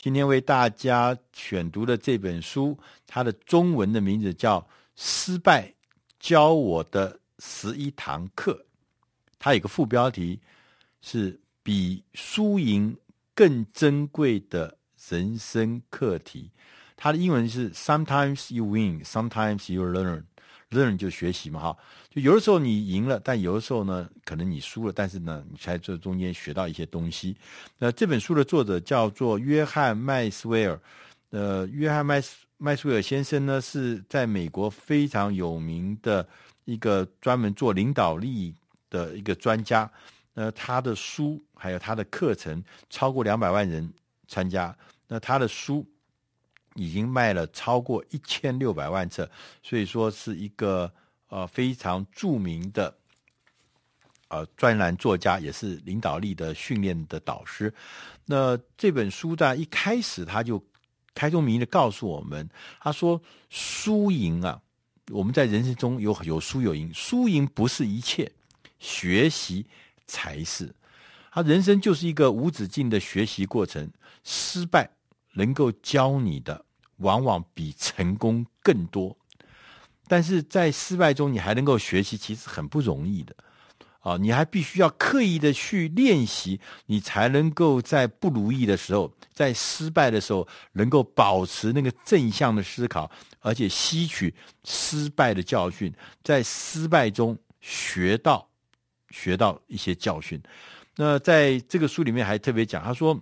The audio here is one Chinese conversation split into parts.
今天为大家选读的这本书，它的中文的名字叫《失败教我的十一堂课》，它有个副标题是“比输赢更珍贵的人生课题”。它的英文是 “Sometimes you win, sometimes you learn”。Learn 就学习嘛，哈，就有的时候你赢了，但有的时候呢，可能你输了，但是呢，你在这中间学到一些东西。那这本书的作者叫做约翰麦斯威尔，呃，约翰麦斯麦斯威尔先生呢，是在美国非常有名的一个专门做领导力的一个专家。那他的书还有他的课程，超过两百万人参加。那他的书。已经卖了超过一千六百万册，所以说是一个呃非常著名的呃专栏作家，也是领导力的训练的导师。那这本书在一开始他就开宗明义的告诉我们，他说输赢啊，我们在人生中有有输有赢，输赢不是一切，学习才是。他人生就是一个无止境的学习过程，失败能够教你的。往往比成功更多，但是在失败中你还能够学习，其实很不容易的啊！你还必须要刻意的去练习，你才能够在不如意的时候，在失败的时候，能够保持那个正向的思考，而且吸取失败的教训，在失败中学到学到一些教训。那在这个书里面还特别讲，他说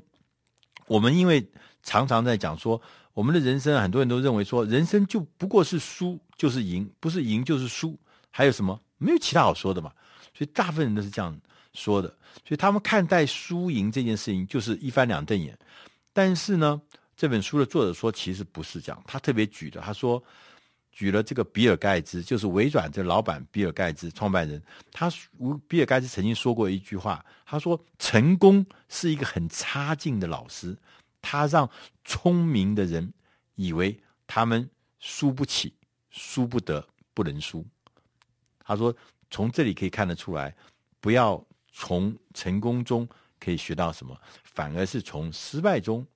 我们因为常常在讲说。我们的人生，很多人都认为说，人生就不过是输就是赢，不是赢就是输，还有什么？没有其他好说的嘛。所以大部分人都是这样说的。所以他们看待输赢这件事情就是一翻两瞪眼。但是呢，这本书的作者说，其实不是这样。他特别举的，他说举了这个比尔盖茨，就是微软的老板比尔盖茨创办人。他比尔盖茨曾经说过一句话，他说：“成功是一个很差劲的老师。”他让聪明的人以为他们输不起、输不得、不能输。他说：“从这里可以看得出来，不要从成功中可以学到什么，反而是从失败中，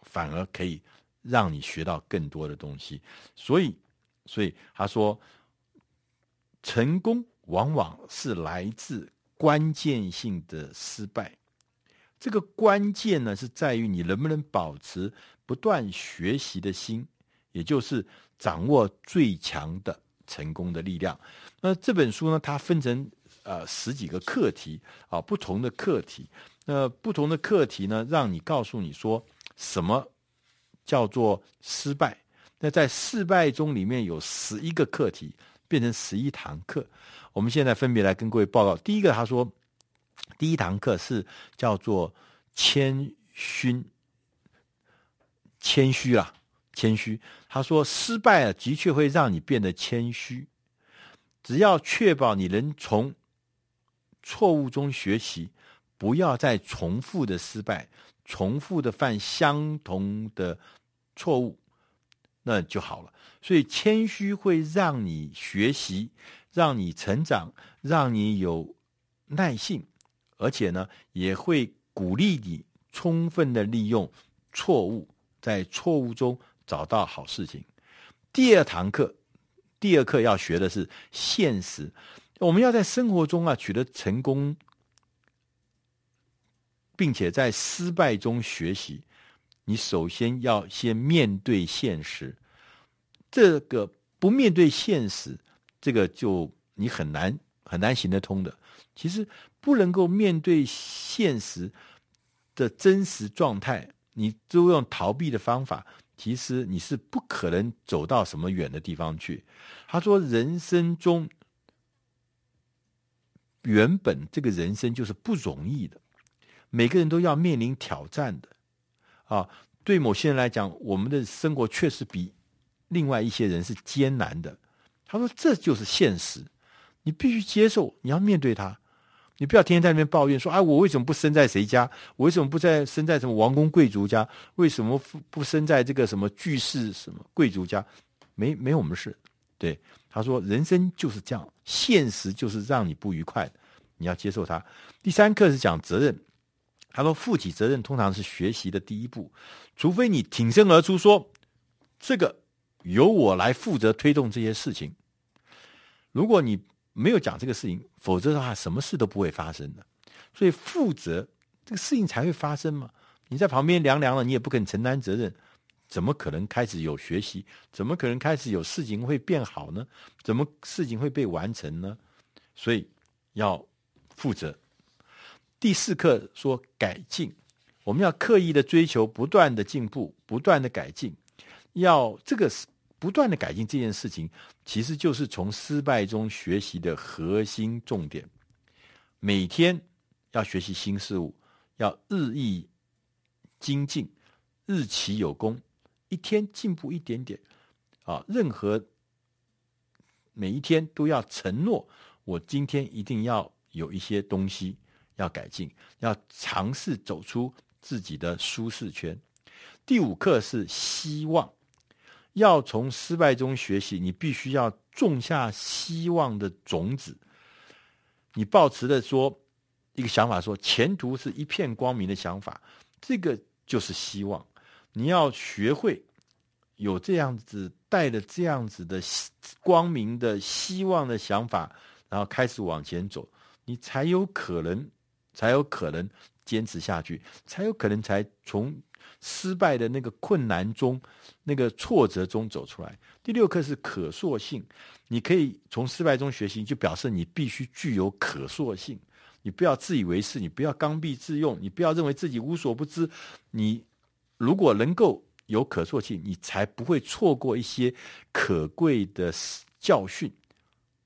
反而可以让你学到更多的东西。”所以，所以他说，成功往往是来自关键性的失败。这个关键呢，是在于你能不能保持不断学习的心，也就是掌握最强的成功的力量。那这本书呢，它分成呃十几个课题啊，不同的课题。那不同的课题呢，让你告诉你说什么叫做失败。那在失败中里面有十一个课题，变成十一堂课。我们现在分别来跟各位报告。第一个，他说。第一堂课是叫做谦逊，谦虚啊，谦虚。他说，失败啊，的确会让你变得谦虚。只要确保你能从错误中学习，不要再重复的失败，重复的犯相同的错误，那就好了。所以，谦虚会让你学习，让你成长，让你有耐性。而且呢，也会鼓励你充分的利用错误，在错误中找到好事情。第二堂课，第二课要学的是现实。我们要在生活中啊取得成功，并且在失败中学习。你首先要先面对现实。这个不面对现实，这个就你很难很难行得通的。其实。不能够面对现实的真实状态，你都用逃避的方法，其实你是不可能走到什么远的地方去。他说：“人生中原本这个人生就是不容易的，每个人都要面临挑战的。啊，对某些人来讲，我们的生活确实比另外一些人是艰难的。”他说：“这就是现实，你必须接受，你要面对它。”你不要天天在那边抱怨说：“啊，我为什么不生在谁家？我为什么不在生在什么王公贵族家？为什么不生在这个什么巨士什么贵族家？没没我们事。”对，他说：“人生就是这样，现实就是让你不愉快，你要接受它。”第三课是讲责任，他说：“负起责任通常是学习的第一步，除非你挺身而出说，这个由我来负责推动这些事情。如果你没有讲这个事情，否则的话，什么事都不会发生的。所以负责这个事情才会发生嘛。你在旁边凉凉了，你也不肯承担责任，怎么可能开始有学习？怎么可能开始有事情会变好呢？怎么事情会被完成呢？所以要负责。”第四课说改进，我们要刻意的追求不断的进步，不断的改进。要这个不断的改进这件事情，其实就是从失败中学习的核心重点。每天要学习新事物，要日益精进，日起有功，一天进步一点点。啊，任何每一天都要承诺，我今天一定要有一些东西。要改进，要尝试走出自己的舒适圈。第五课是希望，要从失败中学习，你必须要种下希望的种子。你抱持的说一个想法说，前途是一片光明的想法，这个就是希望。你要学会有这样子带着这样子的光明的希望的想法，然后开始往前走，你才有可能。才有可能坚持下去，才有可能才从失败的那个困难中、那个挫折中走出来。第六课是可塑性，你可以从失败中学习，就表示你必须具有可塑性。你不要自以为是，你不要刚愎自用，你不要认为自己无所不知。你如果能够有可塑性，你才不会错过一些可贵的教训。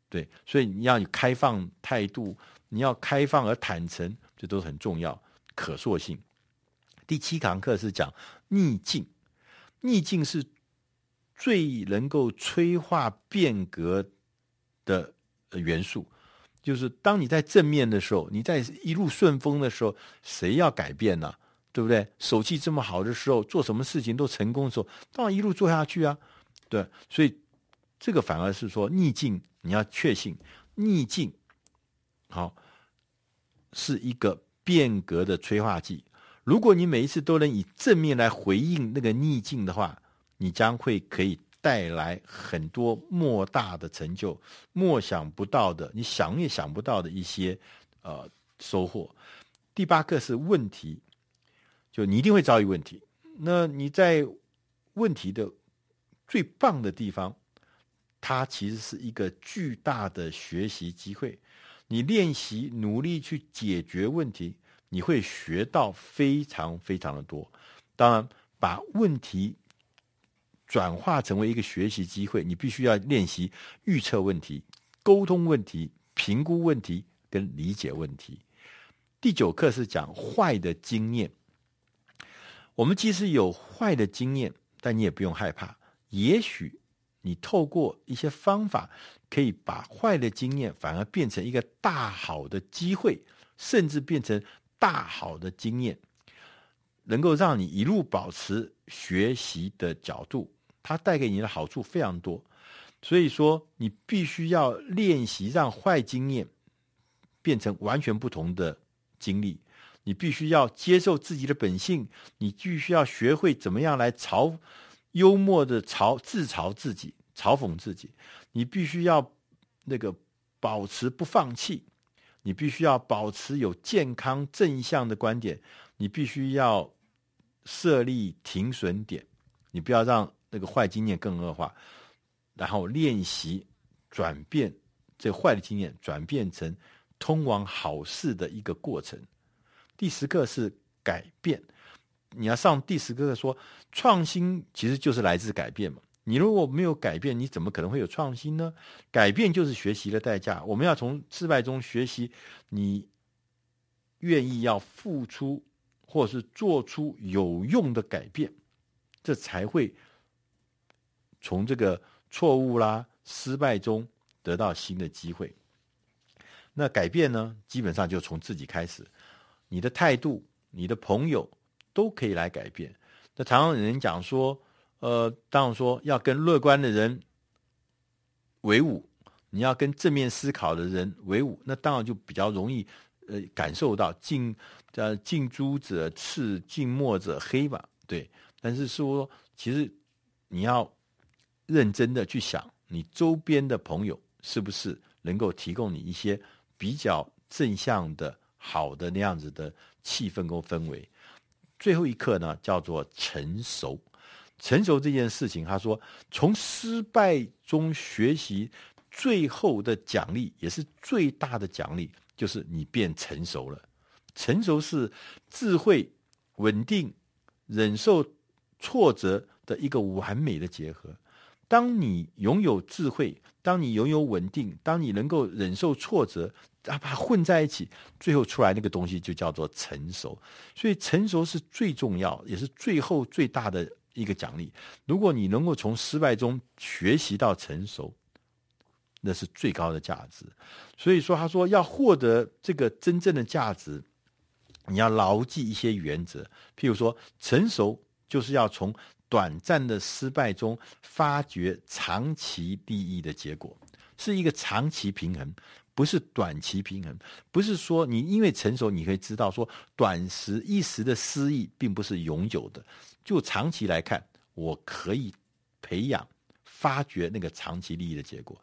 对，所以你要有开放态度。你要开放而坦诚，这都很重要。可塑性。第七堂课是讲逆境，逆境是最能够催化变革的元素。就是当你在正面的时候，你在一路顺风的时候，谁要改变呢？对不对？手气这么好的时候，做什么事情都成功的时候，当然一路做下去啊。对，所以这个反而是说逆境，你要确信逆境。好。是一个变革的催化剂。如果你每一次都能以正面来回应那个逆境的话，你将会可以带来很多莫大的成就、莫想不到的、你想也想不到的一些呃收获。第八个是问题，就你一定会遭遇问题。那你在问题的最棒的地方，它其实是一个巨大的学习机会。你练习努力去解决问题，你会学到非常非常的多。当然，把问题转化成为一个学习机会，你必须要练习预测问题、沟通问题、评估问题跟理解问题。第九课是讲坏的经验。我们即使有坏的经验，但你也不用害怕，也许。你透过一些方法，可以把坏的经验反而变成一个大好的机会，甚至变成大好的经验，能够让你一路保持学习的角度。它带给你的好处非常多，所以说你必须要练习让坏经验变成完全不同的经历。你必须要接受自己的本性，你必须要学会怎么样来嘲。幽默的嘲自嘲自己，嘲讽自己。你必须要那个保持不放弃，你必须要保持有健康正向的观点。你必须要设立停损点，你不要让那个坏经验更恶化。然后练习转变这坏的经验，转变成通往好事的一个过程。第十课是改变。你要上第十课说，创新其实就是来自改变嘛。你如果没有改变，你怎么可能会有创新呢？改变就是学习的代价。我们要从失败中学习，你愿意要付出，或是做出有用的改变，这才会从这个错误啦、失败中得到新的机会。那改变呢，基本上就从自己开始，你的态度，你的朋友。都可以来改变。那常常有人讲说，呃，当然说要跟乐观的人为伍，你要跟正面思考的人为伍，那当然就比较容易呃感受到近呃近朱者赤，近墨者黑吧？对，但是说其实你要认真的去想，你周边的朋友是不是能够提供你一些比较正向的好的那样子的气氛跟氛围？最后一课呢，叫做成熟。成熟这件事情，他说，从失败中学习，最后的奖励也是最大的奖励，就是你变成熟了。成熟是智慧、稳定、忍受挫折的一个完美的结合。当你拥有智慧，当你拥有稳定，当你能够忍受挫折，啊，把它混在一起，最后出来那个东西就叫做成熟。所以，成熟是最重要，也是最后最大的。一个奖励，如果你能够从失败中学习到成熟，那是最高的价值。所以说，他说要获得这个真正的价值，你要牢记一些原则。譬如说，成熟就是要从短暂的失败中发掘长期利益的结果，是一个长期平衡，不是短期平衡。不是说你因为成熟，你可以知道说短时一时的失意并不是永久的。就长期来看，我可以培养、发掘那个长期利益的结果。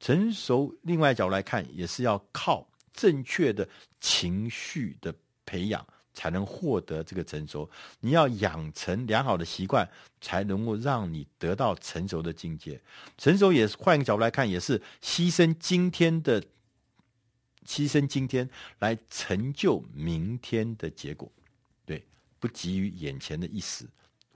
成熟，另外角度来看，也是要靠正确的情绪的培养，才能获得这个成熟。你要养成良好的习惯，才能够让你得到成熟的境界。成熟也是换一个角度来看，也是牺牲今天的，牺牲今天来成就明天的结果。对，不急于眼前的一时。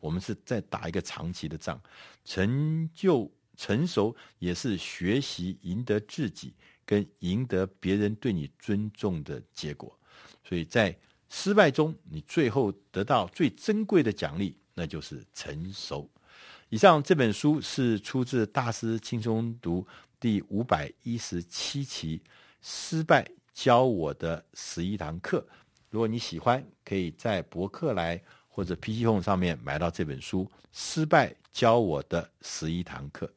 我们是在打一个长期的仗，成就成熟也是学习赢得自己跟赢得别人对你尊重的结果。所以在失败中，你最后得到最珍贵的奖励，那就是成熟。以上这本书是出自《大师轻松读》第五百一十七期，《失败教我的十一堂课》。如果你喜欢，可以在博客来。或者 PC Home 上面买到这本书，失败教我的十一堂课。